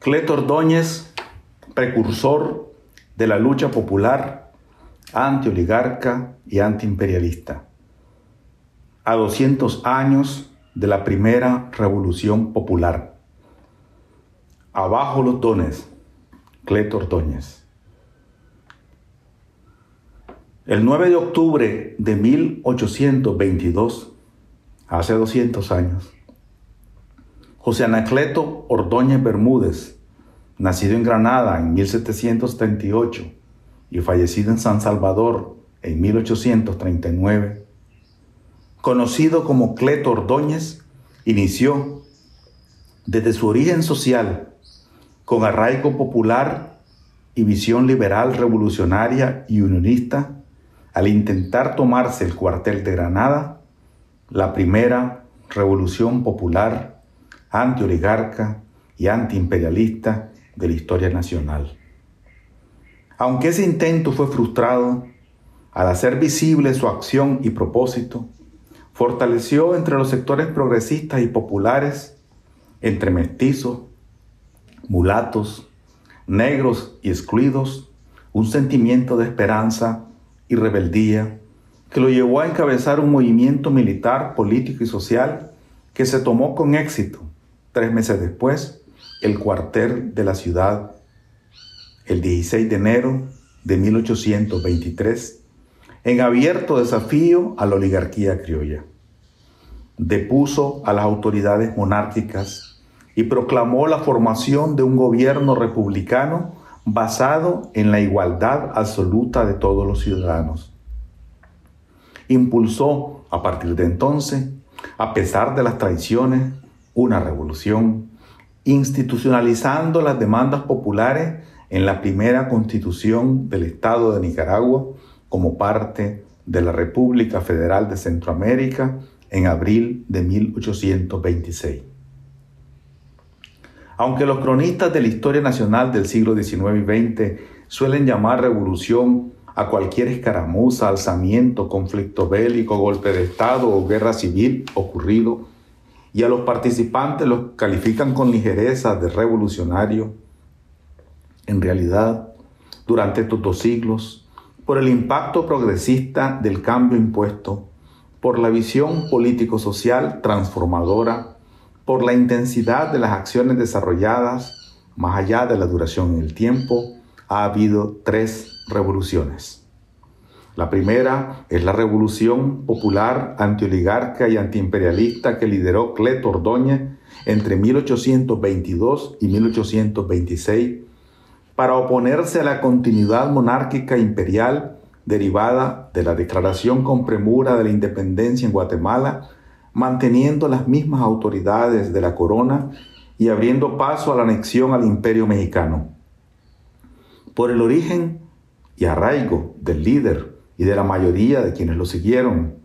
Cleto Ordóñez, precursor de la lucha popular anti-oligarca y antiimperialista. A 200 años de la primera revolución popular. Abajo los dones. Cleto Ordóñez. El 9 de octubre de 1822, hace 200 años, José Anacleto Ordóñez Bermúdez, nacido en Granada en 1738 y fallecido en San Salvador en 1839, conocido como Cleto Ordóñez, inició desde su origen social, con arraigo popular y visión liberal revolucionaria y unionista, al intentar tomarse el cuartel de Granada, la primera revolución popular, anti-oligarca y antiimperialista de la historia nacional. Aunque ese intento fue frustrado, al hacer visible su acción y propósito, fortaleció entre los sectores progresistas y populares, entre mestizos, mulatos, negros y excluidos, un sentimiento de esperanza y rebeldía que lo llevó a encabezar un movimiento militar, político y social que se tomó con éxito tres meses después el cuartel de la ciudad el 16 de enero de 1823 en abierto desafío a la oligarquía criolla. Depuso a las autoridades monárquicas y proclamó la formación de un gobierno republicano basado en la igualdad absoluta de todos los ciudadanos. Impulsó a partir de entonces, a pesar de las traiciones, una revolución, institucionalizando las demandas populares en la primera constitución del Estado de Nicaragua como parte de la República Federal de Centroamérica en abril de 1826. Aunque los cronistas de la historia nacional del siglo XIX y XX suelen llamar revolución a cualquier escaramuza, alzamiento, conflicto bélico, golpe de Estado o guerra civil ocurrido, y a los participantes los califican con ligereza de revolucionario, en realidad, durante estos dos siglos, por el impacto progresista del cambio impuesto, por la visión político-social transformadora, por la intensidad de las acciones desarrolladas, más allá de la duración en el tiempo, ha habido tres revoluciones. La primera es la revolución popular antioligarca y antiimperialista que lideró Cleto Ordóñez entre 1822 y 1826 para oponerse a la continuidad monárquica imperial derivada de la declaración con premura de la independencia en Guatemala, manteniendo las mismas autoridades de la corona y abriendo paso a la anexión al imperio mexicano. Por el origen y arraigo del líder y de la mayoría de quienes lo siguieron,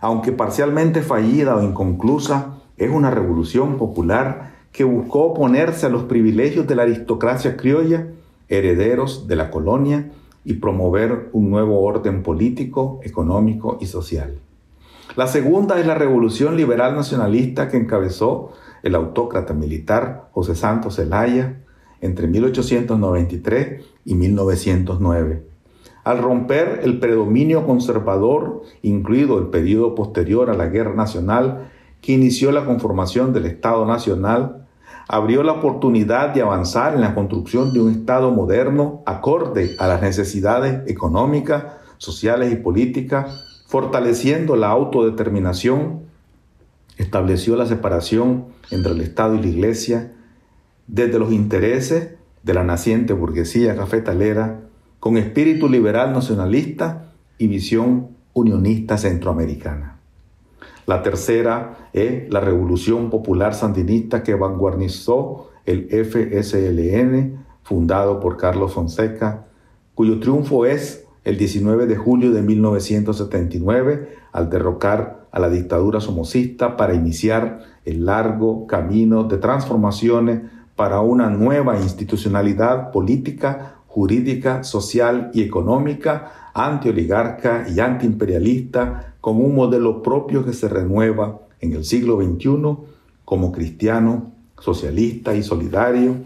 aunque parcialmente fallida o inconclusa, es una revolución popular que buscó oponerse a los privilegios de la aristocracia criolla herederos de la colonia y promover un nuevo orden político, económico y social. La segunda es la revolución liberal nacionalista que encabezó el autócrata militar José Santos Zelaya entre 1893 y 1909. Al romper el predominio conservador, incluido el periodo posterior a la Guerra Nacional, que inició la conformación del Estado Nacional, abrió la oportunidad de avanzar en la construcción de un Estado moderno acorde a las necesidades económicas, sociales y políticas, fortaleciendo la autodeterminación, estableció la separación entre el Estado y la Iglesia desde los intereses de la naciente burguesía cafetalera con espíritu liberal nacionalista y visión unionista centroamericana. La tercera es la Revolución Popular Sandinista que vanguardizó el FSLN, fundado por Carlos Fonseca, cuyo triunfo es el 19 de julio de 1979 al derrocar a la dictadura somocista para iniciar el largo camino de transformaciones para una nueva institucionalidad política, jurídica, social y económica, antioligarca y antiimperialista con un modelo propio que se renueva en el siglo XXI como cristiano, socialista y solidario,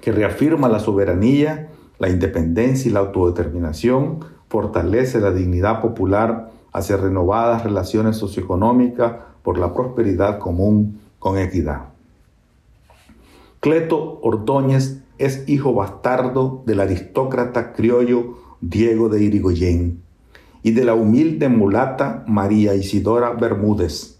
que reafirma la soberanía, la independencia y la autodeterminación, fortalece la dignidad popular hacia renovadas relaciones socioeconómicas por la prosperidad común con equidad. Cleto Ordóñez es hijo bastardo del aristócrata criollo Diego de Irigoyen y de la humilde mulata María Isidora Bermúdez.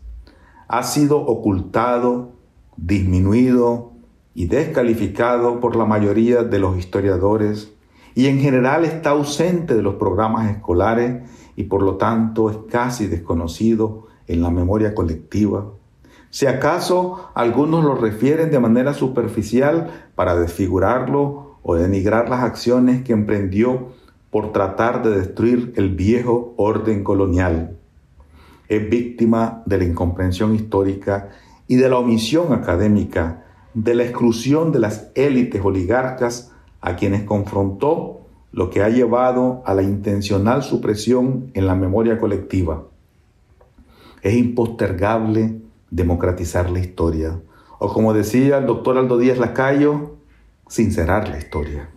Ha sido ocultado, disminuido y descalificado por la mayoría de los historiadores y en general está ausente de los programas escolares y por lo tanto es casi desconocido en la memoria colectiva. Si acaso algunos lo refieren de manera superficial para desfigurarlo o denigrar las acciones que emprendió por tratar de destruir el viejo orden colonial. Es víctima de la incomprensión histórica y de la omisión académica, de la exclusión de las élites oligarcas a quienes confrontó, lo que ha llevado a la intencional supresión en la memoria colectiva. Es impostergable democratizar la historia, o como decía el doctor Aldo Díaz Lacayo, sincerar la historia.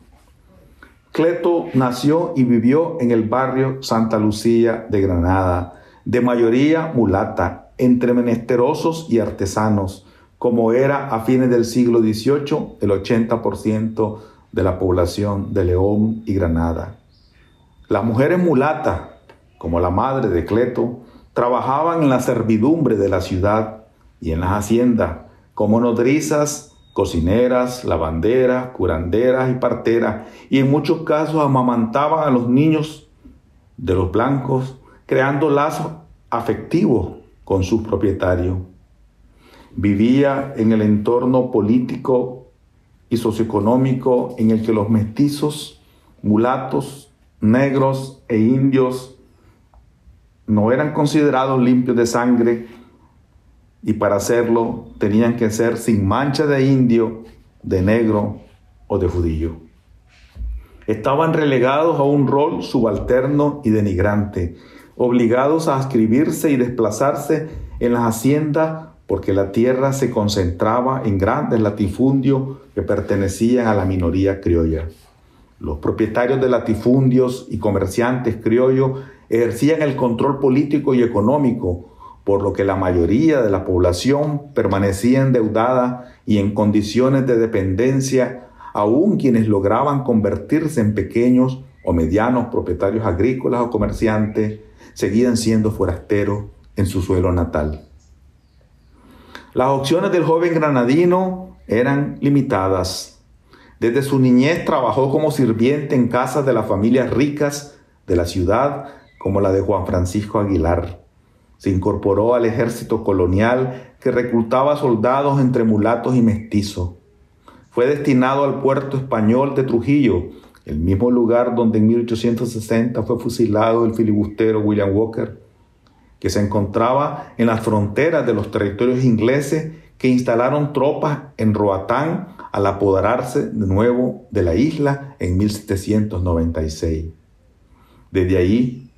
Cleto nació y vivió en el barrio Santa Lucía de Granada, de mayoría mulata, entre menesterosos y artesanos, como era a fines del siglo XVIII el 80% de la población de León y Granada. Las mujeres mulatas, como la madre de Cleto, trabajaban en la servidumbre de la ciudad y en las haciendas, como nodrizas, cocineras, lavanderas, curanderas y parteras, y en muchos casos amamantaban a los niños de los blancos, creando lazos afectivos con sus propietarios. Vivía en el entorno político y socioeconómico en el que los mestizos, mulatos, negros e indios no eran considerados limpios de sangre y para hacerlo tenían que ser sin mancha de indio, de negro o de judío. Estaban relegados a un rol subalterno y denigrante, obligados a escribirse y desplazarse en las haciendas porque la tierra se concentraba en grandes latifundios que pertenecían a la minoría criolla. Los propietarios de latifundios y comerciantes criollos ejercían el control político y económico, por lo que la mayoría de la población permanecía endeudada y en condiciones de dependencia, aun quienes lograban convertirse en pequeños o medianos propietarios agrícolas o comerciantes, seguían siendo forasteros en su suelo natal. Las opciones del joven granadino eran limitadas. Desde su niñez trabajó como sirviente en casas de las familias ricas de la ciudad, como la de Juan Francisco Aguilar. Se incorporó al ejército colonial que reclutaba soldados entre mulatos y mestizos. Fue destinado al puerto español de Trujillo, el mismo lugar donde en 1860 fue fusilado el filibustero William Walker que se encontraba en las fronteras de los territorios ingleses que instalaron tropas en Roatán al apoderarse de nuevo de la isla en 1796. Desde ahí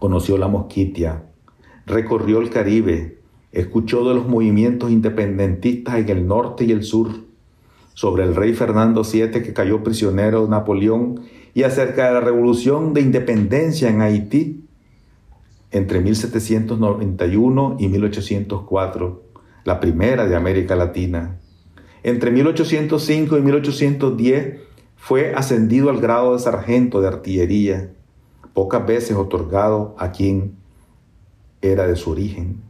conoció la Mosquitia, recorrió el Caribe, escuchó de los movimientos independentistas en el norte y el sur, sobre el rey Fernando VII que cayó prisionero de Napoleón y acerca de la revolución de independencia en Haití entre 1791 y 1804, la primera de América Latina. Entre 1805 y 1810 fue ascendido al grado de sargento de artillería, pocas veces otorgado a quien era de su origen.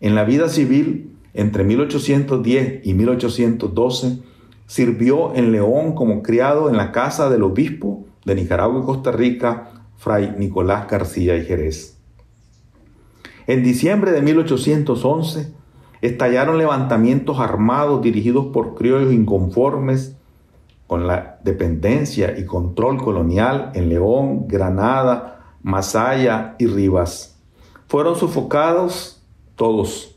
En la vida civil, entre 1810 y 1812, sirvió en León como criado en la casa del obispo de Nicaragua y Costa Rica, Fray Nicolás García y Jerez. En diciembre de 1811 estallaron levantamientos armados dirigidos por criollos inconformes con la dependencia y control colonial en León, Granada, Masaya y Rivas. Fueron sofocados todos.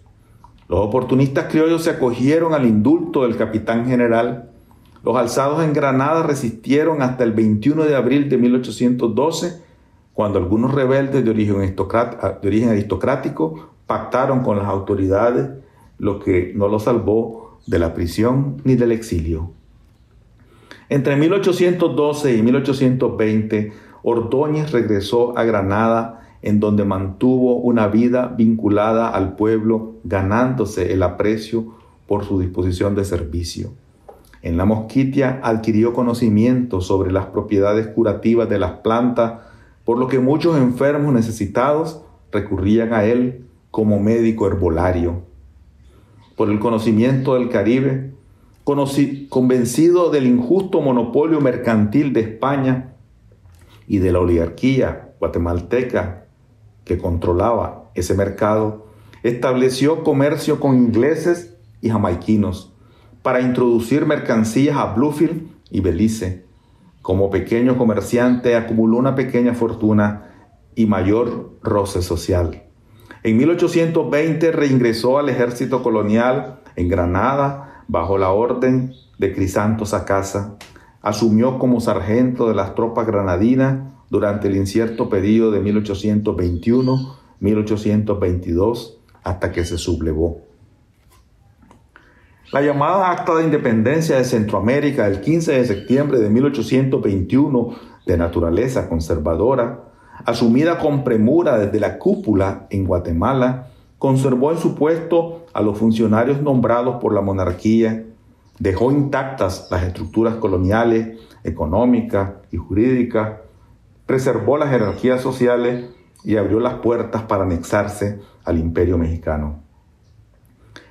Los oportunistas criollos se acogieron al indulto del capitán general. Los alzados en Granada resistieron hasta el 21 de abril de 1812 cuando algunos rebeldes de origen, de origen aristocrático pactaron con las autoridades, lo que no lo salvó de la prisión ni del exilio. Entre 1812 y 1820, Ordóñez regresó a Granada, en donde mantuvo una vida vinculada al pueblo, ganándose el aprecio por su disposición de servicio. En la Mosquitia adquirió conocimiento sobre las propiedades curativas de las plantas, por lo que muchos enfermos necesitados recurrían a él como médico herbolario. Por el conocimiento del Caribe, convencido del injusto monopolio mercantil de España y de la oligarquía guatemalteca que controlaba ese mercado, estableció comercio con ingleses y jamaiquinos para introducir mercancías a Bluefield y Belice. Como pequeño comerciante acumuló una pequeña fortuna y mayor roce social. En 1820 reingresó al ejército colonial en Granada bajo la orden de Crisanto Sacasa, asumió como sargento de las tropas granadinas durante el incierto periodo de 1821-1822 hasta que se sublevó. La llamada Acta de Independencia de Centroamérica del 15 de septiembre de 1821 de naturaleza conservadora, asumida con premura desde la cúpula en Guatemala, conservó en su puesto a los funcionarios nombrados por la monarquía, dejó intactas las estructuras coloniales, económicas y jurídicas, preservó las jerarquías sociales y abrió las puertas para anexarse al imperio mexicano.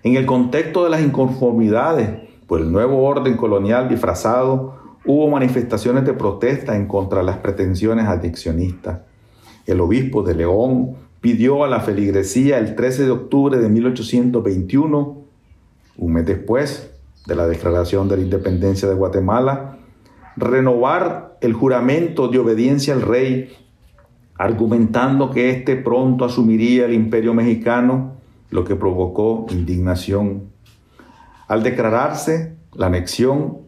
En el contexto de las inconformidades por el nuevo orden colonial disfrazado, hubo manifestaciones de protesta en contra de las pretensiones adiccionistas. El obispo de León pidió a la feligresía el 13 de octubre de 1821, un mes después de la declaración de la independencia de Guatemala, renovar el juramento de obediencia al rey, argumentando que éste pronto asumiría el imperio mexicano, lo que provocó indignación. Al declararse la anexión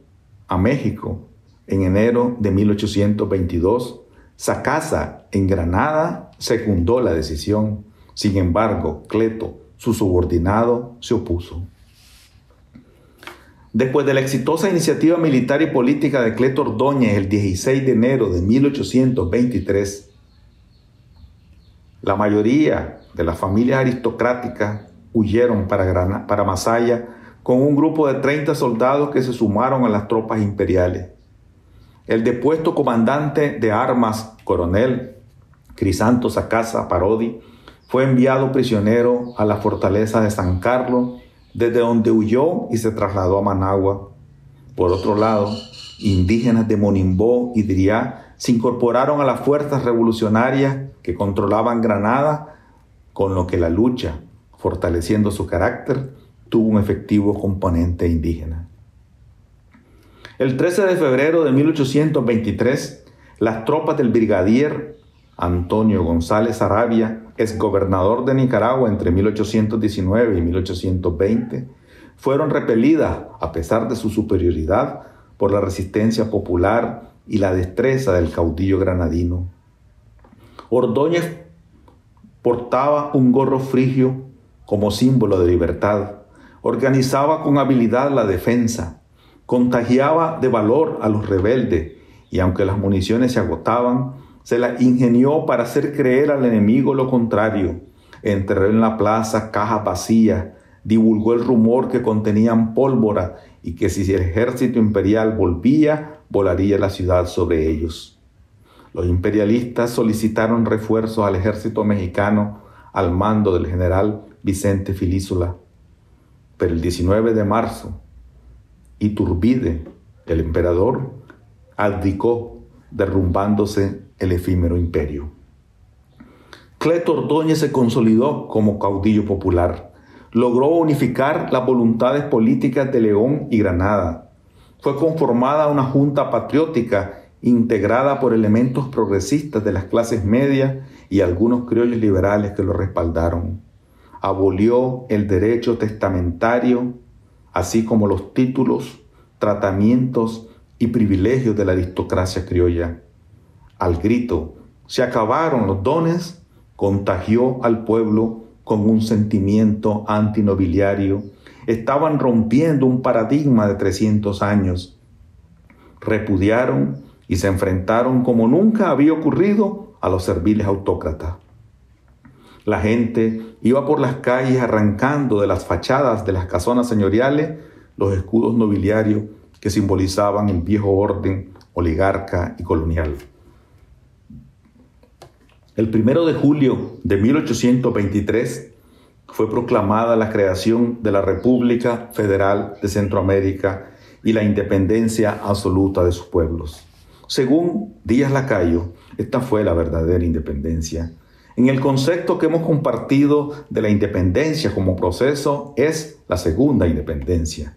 a México en enero de 1822, Sacasa en Granada secundó la decisión. Sin embargo, Cleto, su subordinado, se opuso. Después de la exitosa iniciativa militar y política de Cleto Ordóñez el 16 de enero de 1823, la mayoría de las familias aristocráticas huyeron para, Masaya con un grupo de 30 soldados que se sumaron a las tropas imperiales. El depuesto comandante de armas, coronel Crisanto Sacasa Parodi, fue enviado prisionero a la fortaleza de San Carlos, desde donde huyó y se trasladó a Managua. Por otro lado, indígenas de Monimbó y Driá se incorporaron a las fuerzas revolucionarias que controlaban Granada, con lo que la lucha, fortaleciendo su carácter, tuvo un efectivo componente indígena. El 13 de febrero de 1823, las tropas del brigadier Antonio González Arabia, ex gobernador de Nicaragua entre 1819 y 1820, fueron repelidas, a pesar de su superioridad, por la resistencia popular y la destreza del caudillo granadino. Ordóñez portaba un gorro frigio como símbolo de libertad, organizaba con habilidad la defensa, contagiaba de valor a los rebeldes y aunque las municiones se agotaban, se la ingenió para hacer creer al enemigo lo contrario. Enterró en la plaza cajas vacías, divulgó el rumor que contenían pólvora y que si el ejército imperial volvía, volaría la ciudad sobre ellos. Los imperialistas solicitaron refuerzos al ejército mexicano al mando del general Vicente Filísula. Pero el 19 de marzo, Iturbide, el emperador, abdicó derrumbándose el efímero imperio. Cleto Ordóñez se consolidó como caudillo popular. Logró unificar las voluntades políticas de León y Granada. Fue conformada una junta patriótica integrada por elementos progresistas de las clases medias y algunos criollos liberales que lo respaldaron. Abolió el derecho testamentario, así como los títulos, tratamientos y privilegios de la aristocracia criolla al grito, se acabaron los dones, contagió al pueblo con un sentimiento antinobiliario. Estaban rompiendo un paradigma de 300 años. repudiaron y se enfrentaron como nunca había ocurrido a los serviles autócratas. La gente iba por las calles arrancando de las fachadas de las casonas señoriales los escudos nobiliarios que simbolizaban el viejo orden oligarca y colonial. El primero de julio de 1823 fue proclamada la creación de la República Federal de Centroamérica y la independencia absoluta de sus pueblos. Según Díaz Lacayo, esta fue la verdadera independencia. En el concepto que hemos compartido de la independencia como proceso es la segunda independencia.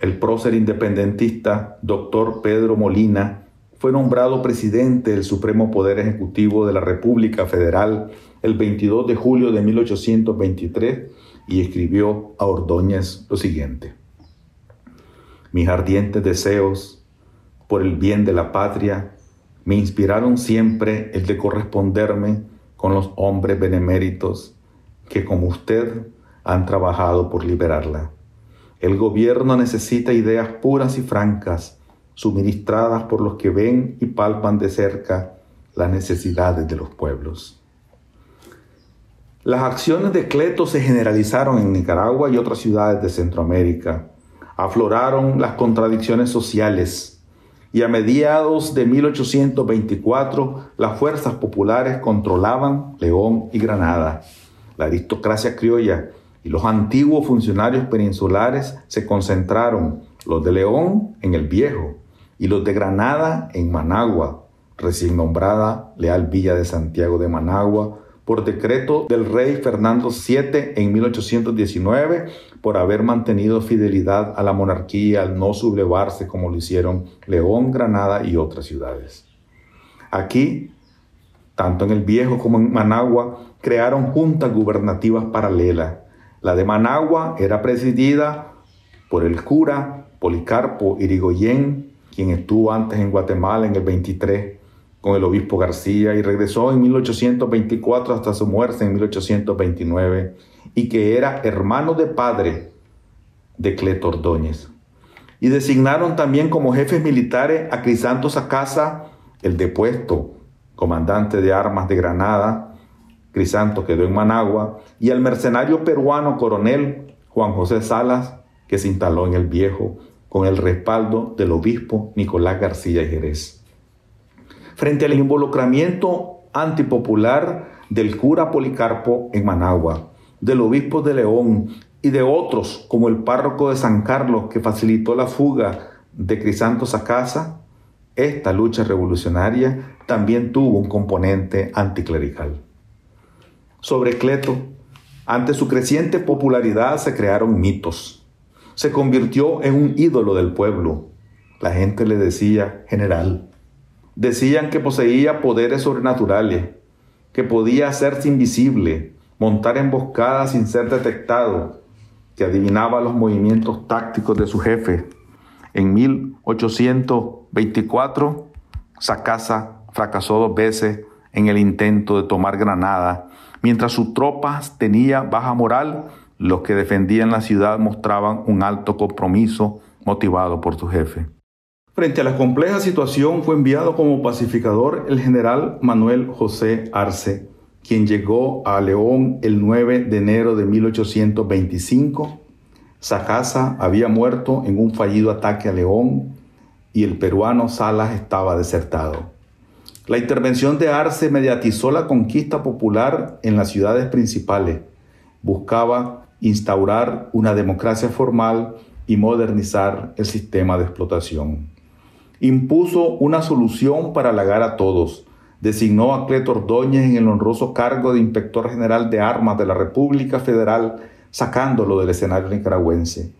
El prócer independentista, doctor Pedro Molina, fue nombrado presidente del Supremo Poder Ejecutivo de la República Federal el 22 de julio de 1823 y escribió a Ordóñez lo siguiente. Mis ardientes deseos por el bien de la patria me inspiraron siempre el de corresponderme con los hombres beneméritos que como usted han trabajado por liberarla. El gobierno necesita ideas puras y francas, suministradas por los que ven y palpan de cerca las necesidades de los pueblos. Las acciones de Cleto se generalizaron en Nicaragua y otras ciudades de Centroamérica. Afloraron las contradicciones sociales, y a mediados de 1824 las fuerzas populares controlaban León y Granada. La aristocracia criolla y los antiguos funcionarios peninsulares se concentraron, los de León en el Viejo y los de Granada en Managua, recién nombrada Leal Villa de Santiago de Managua, por decreto del rey Fernando VII en 1819 por haber mantenido fidelidad a la monarquía al no sublevarse como lo hicieron León, Granada y otras ciudades. Aquí, tanto en el Viejo como en Managua, crearon juntas gubernativas paralelas. La de Managua era presidida por el cura Policarpo Irigoyen, quien estuvo antes en Guatemala en el 23 con el obispo García y regresó en 1824 hasta su muerte en 1829 y que era hermano de padre de Cleto Ordóñez. Y designaron también como jefes militares a Crisanto Sacasa, el depuesto comandante de armas de Granada, Crisanto quedó en Managua, y al mercenario peruano coronel Juan José Salas, que se instaló en el Viejo con el respaldo del obispo Nicolás García Jerez frente al involucramiento antipopular del cura Policarpo en Managua, del obispo de León y de otros como el párroco de San Carlos que facilitó la fuga de Crisantos a casa, esta lucha revolucionaria también tuvo un componente anticlerical. Sobre Cleto, ante su creciente popularidad se crearon mitos. Se convirtió en un ídolo del pueblo. La gente le decía general. Decían que poseía poderes sobrenaturales, que podía hacerse invisible, montar emboscadas sin ser detectado, que adivinaba los movimientos tácticos de su jefe. En 1824, Sacasa fracasó dos veces en el intento de tomar Granada. Mientras sus tropas tenían baja moral, los que defendían la ciudad mostraban un alto compromiso motivado por su jefe. Frente a la compleja situación fue enviado como pacificador el general Manuel José Arce, quien llegó a León el 9 de enero de 1825. Sacasa había muerto en un fallido ataque a León y el peruano Salas estaba desertado. La intervención de Arce mediatizó la conquista popular en las ciudades principales. Buscaba instaurar una democracia formal y modernizar el sistema de explotación impuso una solución para halagar a todos. Designó a Cleto Ordóñez en el honroso cargo de Inspector General de Armas de la República Federal, sacándolo del escenario nicaragüense.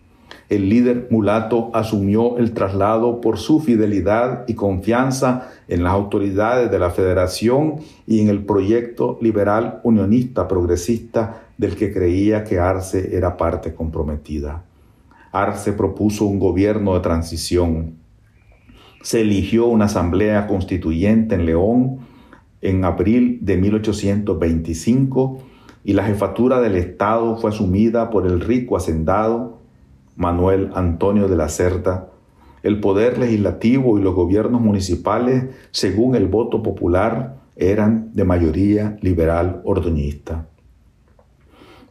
El líder mulato asumió el traslado por su fidelidad y confianza en las autoridades de la Federación y en el proyecto liberal unionista progresista del que creía que Arce era parte comprometida. Arce propuso un gobierno de transición se eligió una asamblea constituyente en León en abril de 1825 y la jefatura del Estado fue asumida por el rico hacendado Manuel Antonio de la Cerda. el poder legislativo y los gobiernos municipales, según el voto popular, eran de mayoría liberal ordoñista.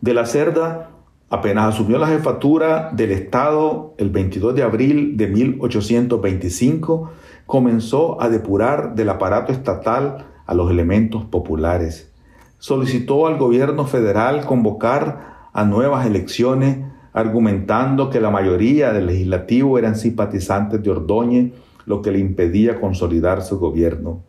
De la Cerda apenas asumió la jefatura del Estado el 22 de abril de 1825, comenzó a depurar del aparato estatal a los elementos populares. Solicitó al gobierno federal convocar a nuevas elecciones argumentando que la mayoría del legislativo eran simpatizantes de Ordóñez, lo que le impedía consolidar su gobierno.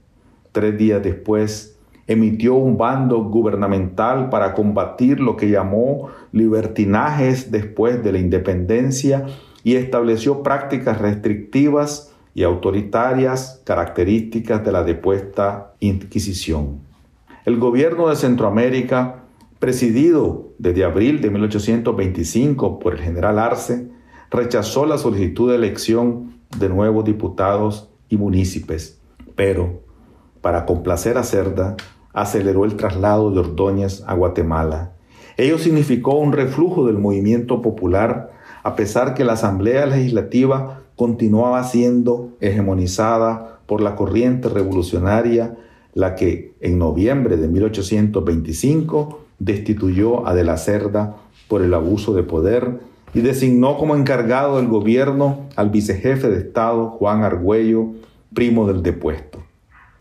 Tres días después, emitió un bando gubernamental para combatir lo que llamó libertinajes después de la independencia y estableció prácticas restrictivas y autoritarias características de la depuesta Inquisición. El gobierno de Centroamérica presidido desde abril de 1825 por el general Arce, rechazó la solicitud de elección de nuevos diputados y municipios, pero, para complacer a Cerda, aceleró el traslado de Ordóñez a Guatemala. Ello significó un reflujo del movimiento popular, a pesar que la Asamblea Legislativa continuaba siendo hegemonizada por la corriente revolucionaria, la que en noviembre de 1825 destituyó a De la Cerda por el abuso de poder y designó como encargado del gobierno al vicejefe de Estado Juan Argüello, primo del depuesto.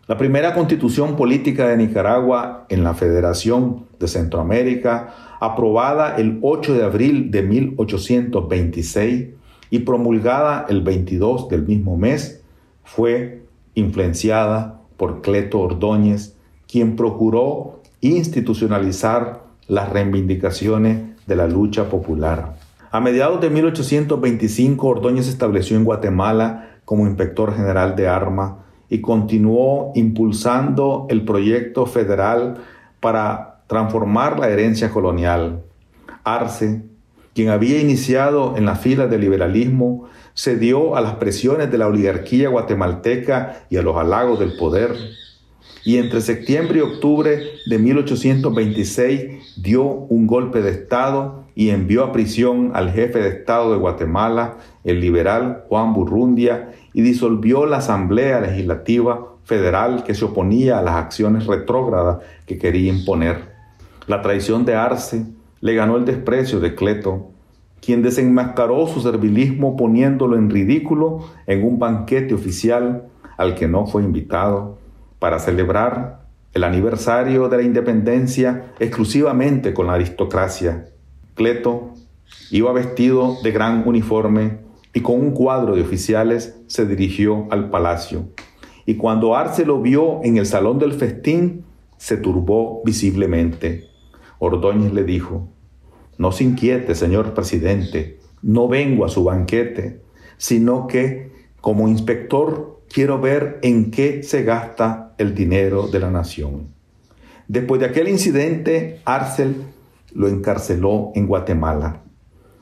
La primera constitución política de Nicaragua en la Federación de Centroamérica, aprobada el 8 de abril de 1826 y promulgada el 22 del mismo mes, fue influenciada por Cleto Ordóñez, quien procuró institucionalizar las reivindicaciones de la lucha popular. A mediados de 1825, Ordóñez se estableció en Guatemala como inspector general de armas y continuó impulsando el proyecto federal para transformar la herencia colonial. Arce, quien había iniciado en la fila del liberalismo, cedió a las presiones de la oligarquía guatemalteca y a los halagos del poder y entre septiembre y octubre de 1826 dio un golpe de Estado y envió a prisión al jefe de Estado de Guatemala, el liberal Juan Burrundia, y disolvió la Asamblea Legislativa Federal que se oponía a las acciones retrógradas que quería imponer. La traición de Arce le ganó el desprecio de Cleto, quien desenmascaró su servilismo poniéndolo en ridículo en un banquete oficial al que no fue invitado para celebrar el aniversario de la independencia exclusivamente con la aristocracia. Cleto iba vestido de gran uniforme y con un cuadro de oficiales se dirigió al palacio. Y cuando Arce lo vio en el salón del festín, se turbó visiblemente. Ordóñez le dijo, no se inquiete, señor presidente, no vengo a su banquete, sino que, como inspector quiero ver en qué se gasta el dinero de la nación. Después de aquel incidente, Arcel lo encarceló en Guatemala.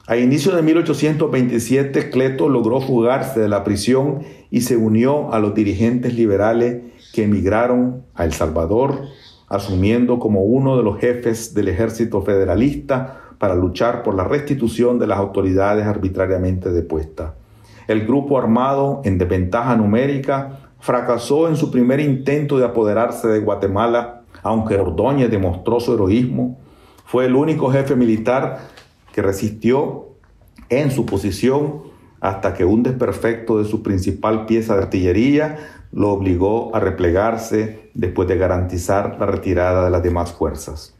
A inicio de 1827, Cleto logró fugarse de la prisión y se unió a los dirigentes liberales que emigraron a El Salvador, asumiendo como uno de los jefes del ejército federalista para luchar por la restitución de las autoridades arbitrariamente depuestas. El grupo armado, en desventaja numérica, fracasó en su primer intento de apoderarse de Guatemala, aunque Ordóñez demostró su heroísmo. Fue el único jefe militar que resistió en su posición hasta que un desperfecto de su principal pieza de artillería lo obligó a replegarse después de garantizar la retirada de las demás fuerzas.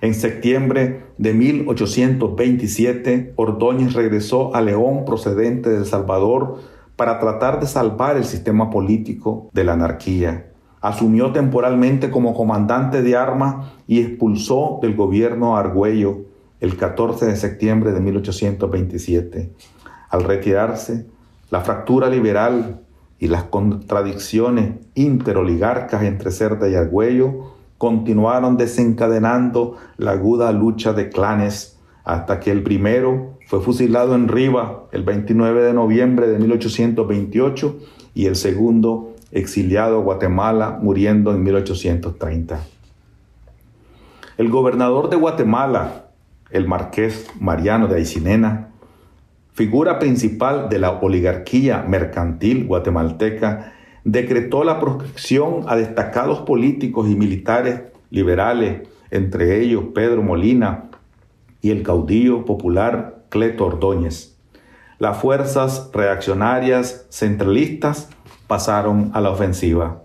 En septiembre de 1827, Ordóñez regresó a León procedente de El Salvador para tratar de salvar el sistema político de la anarquía. Asumió temporalmente como comandante de armas y expulsó del gobierno a Argüello el 14 de septiembre de 1827. Al retirarse, la fractura liberal y las contradicciones interoligarcas entre Cerda y Argüello continuaron desencadenando la aguda lucha de clanes hasta que el primero fue fusilado en Riva el 29 de noviembre de 1828 y el segundo exiliado a Guatemala muriendo en 1830. El gobernador de Guatemala, el marqués Mariano de Aicinena, figura principal de la oligarquía mercantil guatemalteca, decretó la proscripción a destacados políticos y militares liberales, entre ellos Pedro Molina y el caudillo popular Cleto Ordóñez. Las fuerzas reaccionarias centralistas pasaron a la ofensiva.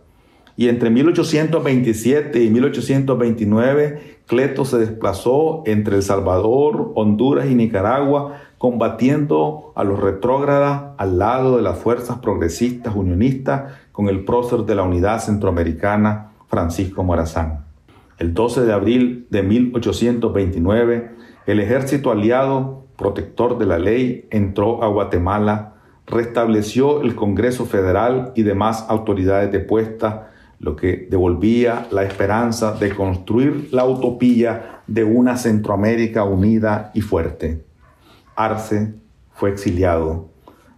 Y entre 1827 y 1829, Cleto se desplazó entre El Salvador, Honduras y Nicaragua, combatiendo a los retrógradas al lado de las fuerzas progresistas unionistas con el prócer de la Unidad Centroamericana, Francisco Morazán. El 12 de abril de 1829, el ejército aliado, protector de la ley, entró a Guatemala, restableció el Congreso Federal y demás autoridades depuestas, lo que devolvía la esperanza de construir la utopía de una Centroamérica unida y fuerte. Arce fue exiliado.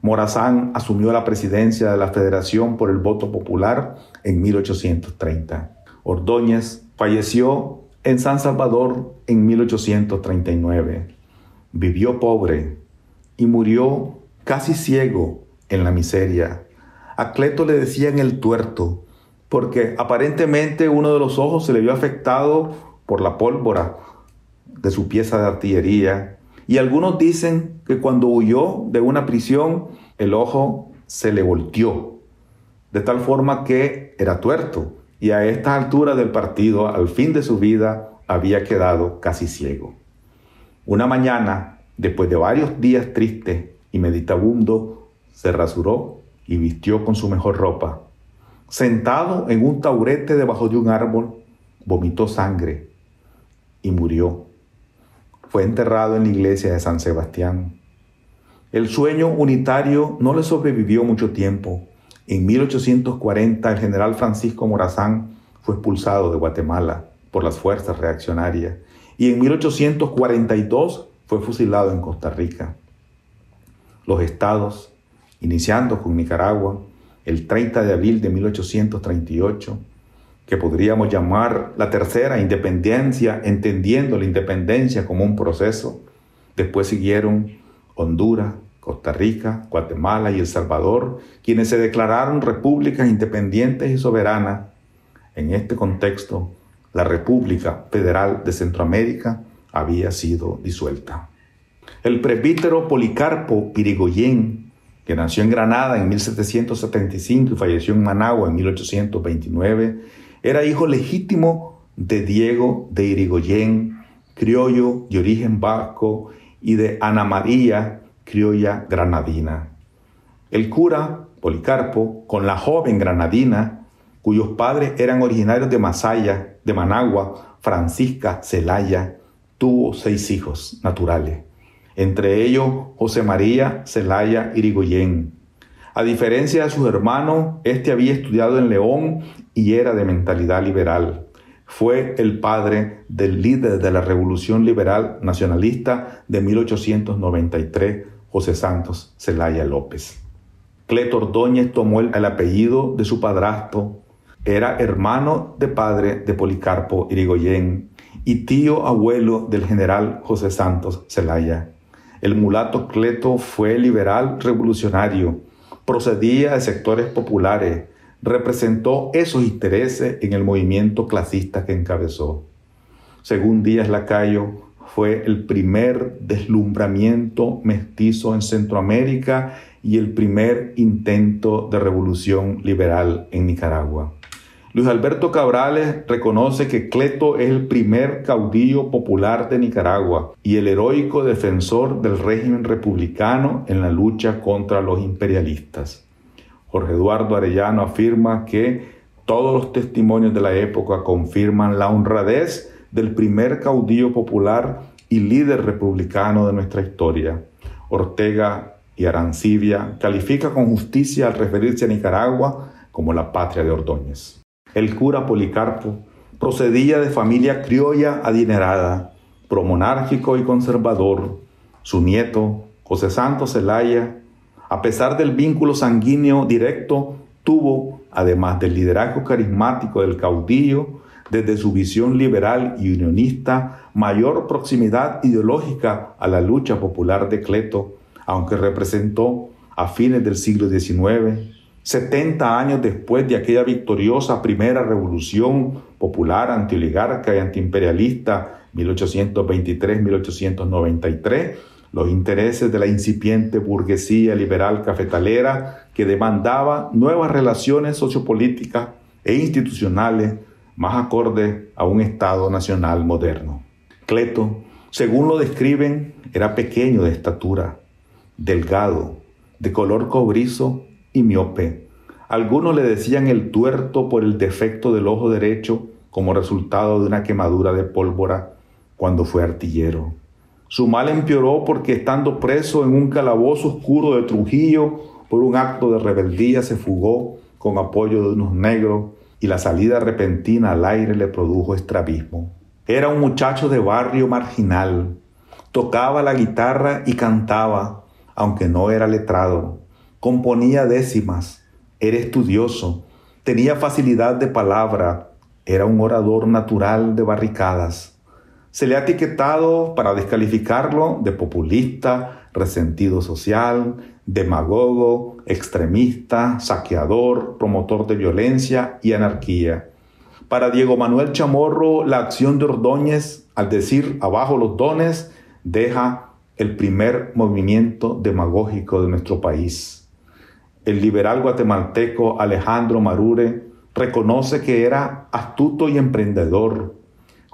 Morazán asumió la presidencia de la Federación por el voto popular en 1830. Ordóñez falleció en San Salvador en 1839. Vivió pobre y murió casi ciego en la miseria. A Cleto le decían el tuerto, porque aparentemente uno de los ojos se le vio afectado por la pólvora de su pieza de artillería. Y algunos dicen que cuando huyó de una prisión, el ojo se le volteó, de tal forma que era tuerto. Y a esta altura del partido, al fin de su vida, había quedado casi ciego. Una mañana, después de varios días tristes, y meditabundo, se rasuró y vistió con su mejor ropa. Sentado en un taurete debajo de un árbol, vomitó sangre y murió. Fue enterrado en la iglesia de San Sebastián. El sueño unitario no le sobrevivió mucho tiempo. En 1840 el general Francisco Morazán fue expulsado de Guatemala por las fuerzas reaccionarias y en 1842 fue fusilado en Costa Rica los estados, iniciando con Nicaragua el 30 de abril de 1838, que podríamos llamar la tercera independencia, entendiendo la independencia como un proceso. Después siguieron Honduras, Costa Rica, Guatemala y El Salvador, quienes se declararon repúblicas independientes y soberanas. En este contexto, la República Federal de Centroamérica había sido disuelta. El presbítero Policarpo Pirigoyen, que nació en Granada en 1775 y falleció en Managua en 1829, era hijo legítimo de Diego de Irigoyen, criollo de origen vasco, y de Ana María, criolla granadina. El cura Policarpo, con la joven granadina, cuyos padres eran originarios de Masaya, de Managua, Francisca Celaya, tuvo seis hijos naturales entre ellos José María Celaya Irigoyen. A diferencia de sus hermanos, este había estudiado en León y era de mentalidad liberal. Fue el padre del líder de la Revolución Liberal Nacionalista de 1893, José Santos Celaya López. Cleto Ordóñez tomó el, apellido de su padrastro, era hermano de padre de Policarpo Irigoyen y tío abuelo del general José Santos Celaya. El mulato Cleto fue liberal revolucionario, procedía de sectores populares, representó esos intereses en el movimiento clasista que encabezó. Según Díaz Lacayo, fue el primer deslumbramiento mestizo en Centroamérica y el primer intento de revolución liberal en Nicaragua. Luis Alberto Cabrales reconoce que Cleto es el primer caudillo popular de Nicaragua y el heroico defensor del régimen republicano en la lucha contra los imperialistas. Jorge Eduardo Arellano afirma que todos los testimonios de la época confirman la honradez del primer caudillo popular y líder republicano de nuestra historia. Ortega y Arancibia califica con justicia al referirse a Nicaragua como la patria de Ordóñez. El cura Policarpo procedía de familia criolla adinerada, promonárquico y conservador. Su nieto, José Santos Zelaya, a pesar del vínculo sanguíneo directo, tuvo, además del liderazgo carismático del caudillo, desde su visión liberal y unionista, mayor proximidad ideológica a la lucha popular de Cleto, aunque representó a fines del siglo XIX, 70 años después de aquella victoriosa primera revolución popular antioligarca y antiimperialista 1823-1893, los intereses de la incipiente burguesía liberal cafetalera que demandaba nuevas relaciones sociopolíticas e institucionales más acordes a un Estado nacional moderno. Cleto, según lo describen, era pequeño de estatura, delgado, de color cobrizo miope. Algunos le decían el tuerto por el defecto del ojo derecho como resultado de una quemadura de pólvora cuando fue artillero. Su mal empeoró porque estando preso en un calabozo oscuro de Trujillo por un acto de rebeldía se fugó con apoyo de unos negros y la salida repentina al aire le produjo estrabismo. Era un muchacho de barrio marginal, tocaba la guitarra y cantaba, aunque no era letrado, componía décimas, era estudioso, tenía facilidad de palabra, era un orador natural de barricadas se le ha etiquetado para descalificarlo de populista, resentido social, demagogo, extremista, saqueador, promotor de violencia y anarquía. Para Diego Manuel Chamorro, la acción de Ordóñez, al decir abajo los dones, deja el primer movimiento demagógico de nuestro país. El liberal guatemalteco Alejandro Marure reconoce que era astuto y emprendedor,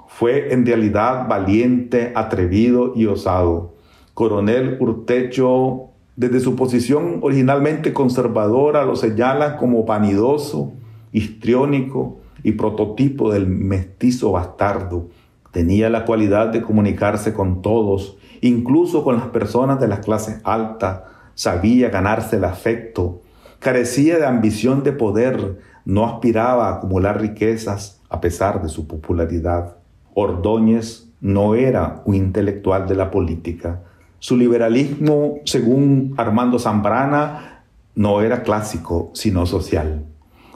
fue en realidad valiente, atrevido y osado. Coronel Urtecho, desde su posición originalmente conservadora, lo señala como vanidoso, histriónico y prototipo del mestizo bastardo. Tenía la cualidad de comunicarse con todos, incluso con las personas de las clases altas. Sabía ganarse el afecto. Carecía de ambición de poder. No aspiraba a acumular riquezas a pesar de su popularidad. Ordóñez no era un intelectual de la política. Su liberalismo, según Armando Zambrana, no era clásico, sino social.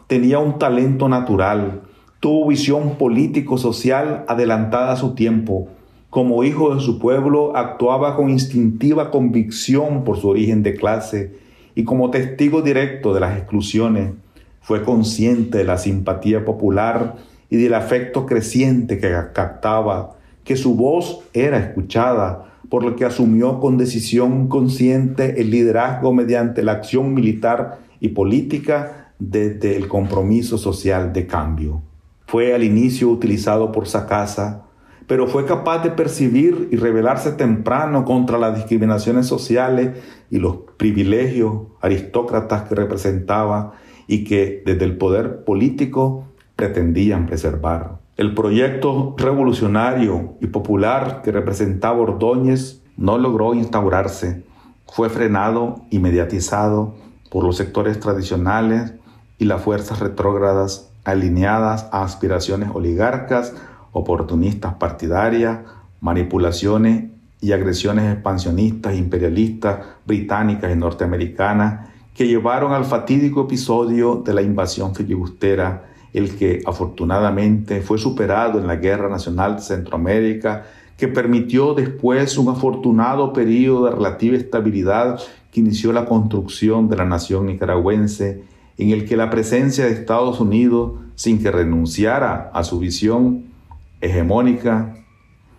Tenía un talento natural, tuvo visión político-social adelantada a su tiempo. Como hijo de su pueblo, actuaba con instintiva convicción por su origen de clase y como testigo directo de las exclusiones, fue consciente de la simpatía popular y del afecto creciente que captaba, que su voz era escuchada, por lo que asumió con decisión consciente el liderazgo mediante la acción militar y política desde el compromiso social de cambio. Fue al inicio utilizado por Sacasa, pero fue capaz de percibir y rebelarse temprano contra las discriminaciones sociales y los privilegios aristócratas que representaba y que desde el poder político pretendían preservar. El proyecto revolucionario y popular que representaba Ordóñez no logró instaurarse. Fue frenado y mediatizado por los sectores tradicionales y las fuerzas retrógradas alineadas a aspiraciones oligarcas, oportunistas partidarias, manipulaciones y agresiones expansionistas, imperialistas, británicas y norteamericanas que llevaron al fatídico episodio de la invasión filibustera el que afortunadamente fue superado en la Guerra Nacional de Centroamérica, que permitió después un afortunado periodo de relativa estabilidad que inició la construcción de la nación nicaragüense, en el que la presencia de Estados Unidos, sin que renunciara a su visión hegemónica,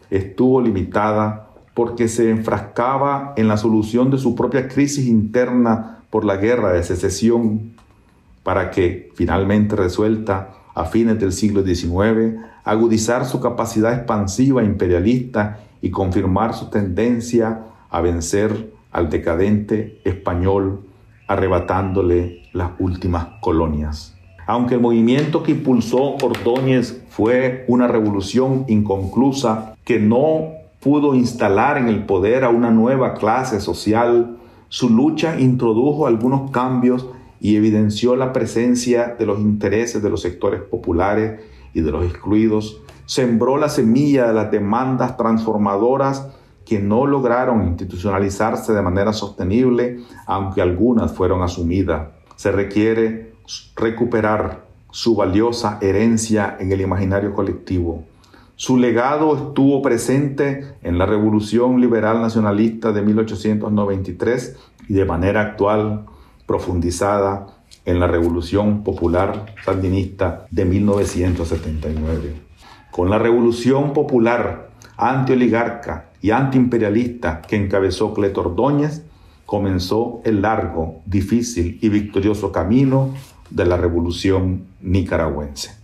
estuvo limitada porque se enfrascaba en la solución de su propia crisis interna por la guerra de secesión para que, finalmente resuelta a fines del siglo XIX, agudizar su capacidad expansiva imperialista y confirmar su tendencia a vencer al decadente español, arrebatándole las últimas colonias. Aunque el movimiento que impulsó Ordóñez fue una revolución inconclusa que no pudo instalar en el poder a una nueva clase social, su lucha introdujo algunos cambios y evidenció la presencia de los intereses de los sectores populares y de los excluidos, sembró la semilla de las demandas transformadoras que no lograron institucionalizarse de manera sostenible, aunque algunas fueron asumidas. Se requiere recuperar su valiosa herencia en el imaginario colectivo. Su legado estuvo presente en la Revolución Liberal Nacionalista de 1893 y de manera actual profundizada en la Revolución Popular Sandinista de 1979. Con la Revolución Popular antioligarca y antiimperialista que encabezó Cleto Ordóñez, comenzó el largo, difícil y victorioso camino de la Revolución Nicaragüense.